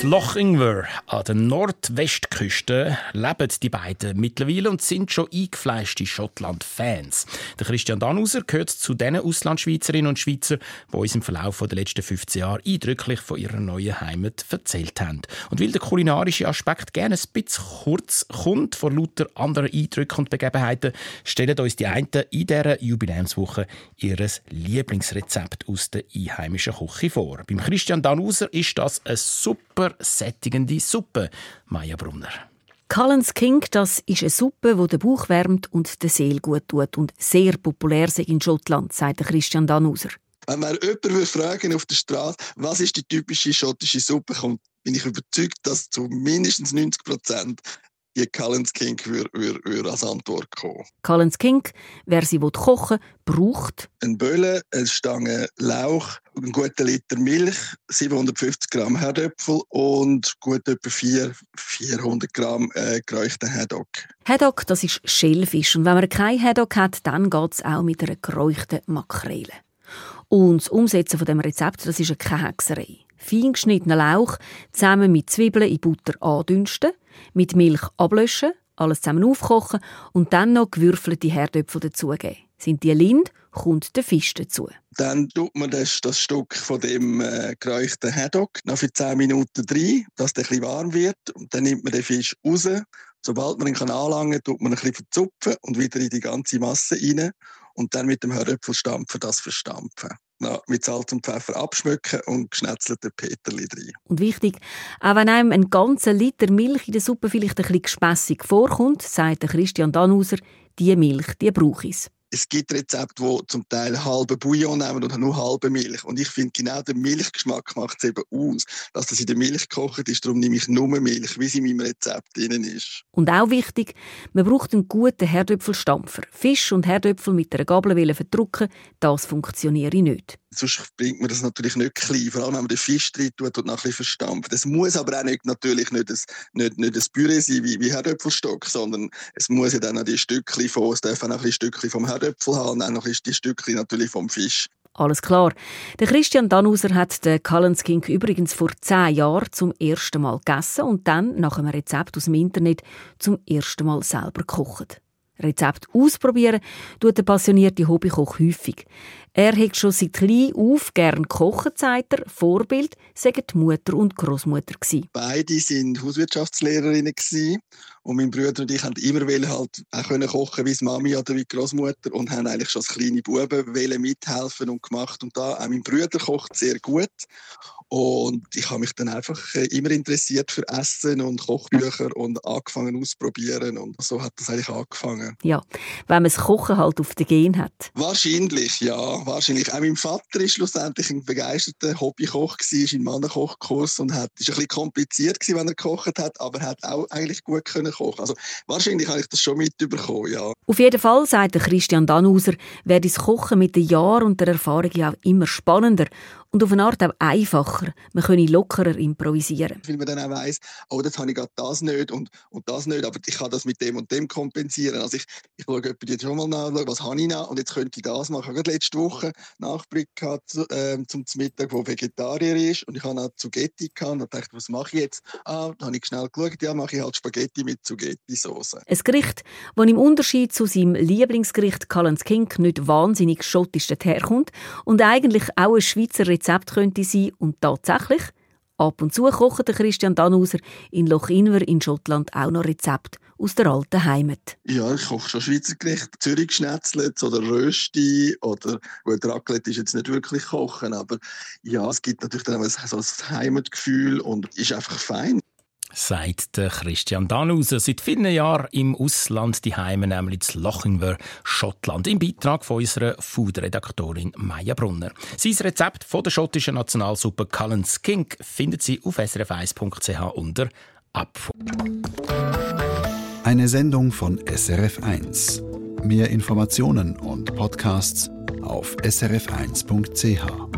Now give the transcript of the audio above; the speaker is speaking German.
In Lochingwer an der Nordwestküste leben die beiden mittlerweile und sind schon eingefleischte Schottland-Fans. Der Christian Danuser gehört zu den Auslandschweizerinnen und Schweizer, die uns im Verlauf der letzten 15 Jahre eindrücklich von ihrer neuen Heimat erzählt haben. Und weil der kulinarische Aspekt gerne ein bisschen kurz kommt vor lauter anderen Eindrücken und Begebenheiten, stellen uns die einen in dieser Jubiläumswoche ihr Lieblingsrezept aus der einheimischen Küche vor. Beim Christian Danuser ist das ein super super sättigende Suppe, Maja Brunner. Cullen's King, das ist eine Suppe, die den Bauch wärmt und den Seel gut tut und sehr populär ist in Schottland, sagt Christian Danuser. Wenn man jemanden fragen auf der Straße, was ist die typische schottische Suppe, kommt, bin ich überzeugt, dass zu mindestens 90 Prozent die Collins King würde, würde, würde als Antwort kommen. Collins King, wer sie kochen will, braucht ein Bölle, eine Stange Lauch, einen guten Liter Milch, 750 Gramm Herdöpfel und gut etwa 4, 400 Gramm äh, geräuchten Haddock. Haddock, das ist Schellfisch und wenn man keinen Haddock hat, dann geht es auch mit einer geräuchten Makrele. Und das Umsetzen von dem Rezept, das ist keine Hexerei. Fein geschnittenen Lauch zusammen mit Zwiebeln in Butter andünsten, mit Milch ablöschen, alles zusammen aufkochen und dann noch gewürfelte Herdöpfel dazugeben. Sind die lind, kommt der Fisch dazu. Dann tut man das, das Stück von dem äh, geräuchten Haddock noch für 10 Minuten rein, dass der etwas warm wird. Und dann nimmt man den Fisch raus. Sobald man ihn anlangen kann, tut man ein bisschen verzupfen und wieder in die ganze Masse rein. Und dann mit dem Herdöpfelstampfer das verstampfen noch mit Salz und Pfeffer abschmecken und geschnetzelte Peterli rein. Und wichtig, auch wenn einem ein ganzer Liter Milch in der Suppe vielleicht ein bisschen gespässig vorkommt, sagt Christian Danuser, die Milch, die brauche ich es gibt Rezepte, die zum Teil halbe Bouillon nehmen und nur halbe Milch. Und ich finde, genau der Milchgeschmack macht es eben aus, dass das in der Milch gekocht ist. Darum nehme ich nur Milch, wie sie in meinem Rezept drin ist. Und auch wichtig, man braucht einen guten Herdöpfelstampfer. Fisch und Herdöpfel mit einer Gabel verdrucken, das funktioniert nicht. Sonst bringt man das natürlich nicht klein, vor allem wenn man den Fisch drin tut und noch verstampft. Das muss aber auch nicht, natürlich nicht ein, nicht, nicht ein Püree sein wie, wie Herdöpfelstock, sondern es muss ja dann auch die Stückchen von, es dürfen auch ein Stückchen vom Herdöpfel haben und dann noch die Stückchen natürlich vom Fisch. Alles klar. Der Christian Danuser hat den Cullen's King übrigens vor zehn Jahren zum ersten Mal gegessen und dann nach einem Rezept aus dem Internet zum ersten Mal selber gekocht. Rezept ausprobieren tut der passionierte Hobbykoch häufig. Er hat schon seit klein auf gern kochen, sagt er. Vorbild sagen die Mutter und Großmutter Beide sind Hauswirtschaftslehrerinnen und mein Bruder und ich haben immer halt auch können kochen wie Mami oder wie Großmutter und haben eigentlich schon als kleine Buben mithelfen und gemacht und da auch mein Bruder kocht sehr gut und ich habe mich dann einfach äh, immer interessiert für Essen und Kochbücher und angefangen auszuprobieren. Und so hat das eigentlich angefangen. Ja, wenn man das Kochen halt auf den Gen hat. Wahrscheinlich, ja. Wahrscheinlich. Auch mein Vater war schlussendlich ein begeisterter Hobbykoch, war in Mannenkochkurs und hat, ist ein bisschen kompliziert gewesen, wenn er gekocht hat, aber hat auch eigentlich gut können kochen. Also wahrscheinlich habe ich das schon mitbekommen, ja. Auf jeden Fall, sagt Christian Danuser, werde das Kochen mit den Jahren und der Erfahrung ja immer spannender und auf eine Art auch einfacher. Man könne lockerer improvisieren. Weil man dann auch weiss, oh, jetzt habe ich gerade das nicht und, und das nicht, aber ich kann das mit dem und dem kompensieren. Also ich, ich schaue jetzt schon mal nach, was habe ich noch und jetzt könnte ich das machen. Ich habe letzte Woche Nachblick gehabt, äh, zum Mittag, wo Vegetarier ist und ich habe noch Zugetti gehabt und dachte, was mache ich jetzt? Ah, dann habe ich schnell geschaut, ja, mache ich halt Spaghetti mit Zugetti-Sauce. Ein Gericht, das im Unterschied zu seinem Lieblingsgericht Cullen's King nicht wahnsinnig schottisch herkommt und eigentlich auch ein Schweizer Rezept könnte sein und tatsächlich, ab und zu kocht Christian Danuser in Lochinver in Schottland auch noch Rezept aus der alten Heimat. Ja, ich koche schon Schweizer Gerichte. Zürich Schnetzlet oder Rösti oder gut, Raclette ist jetzt nicht wirklich kochen, aber ja, es gibt natürlich dann auch so ein Heimatgefühl und ist einfach fein der Christian Danuser. Seit vielen Jahren im Ausland, die Heime nämlich in Lochinver, Schottland, im Beitrag von unserer Food-Redaktorin Maya Brunner. Sein Rezept von der schottischen Nationalsuppe Cullen's King findet Sie auf srf1.ch unter Abfuhr. Eine Sendung von SRF1. Mehr Informationen und Podcasts auf srf1.ch.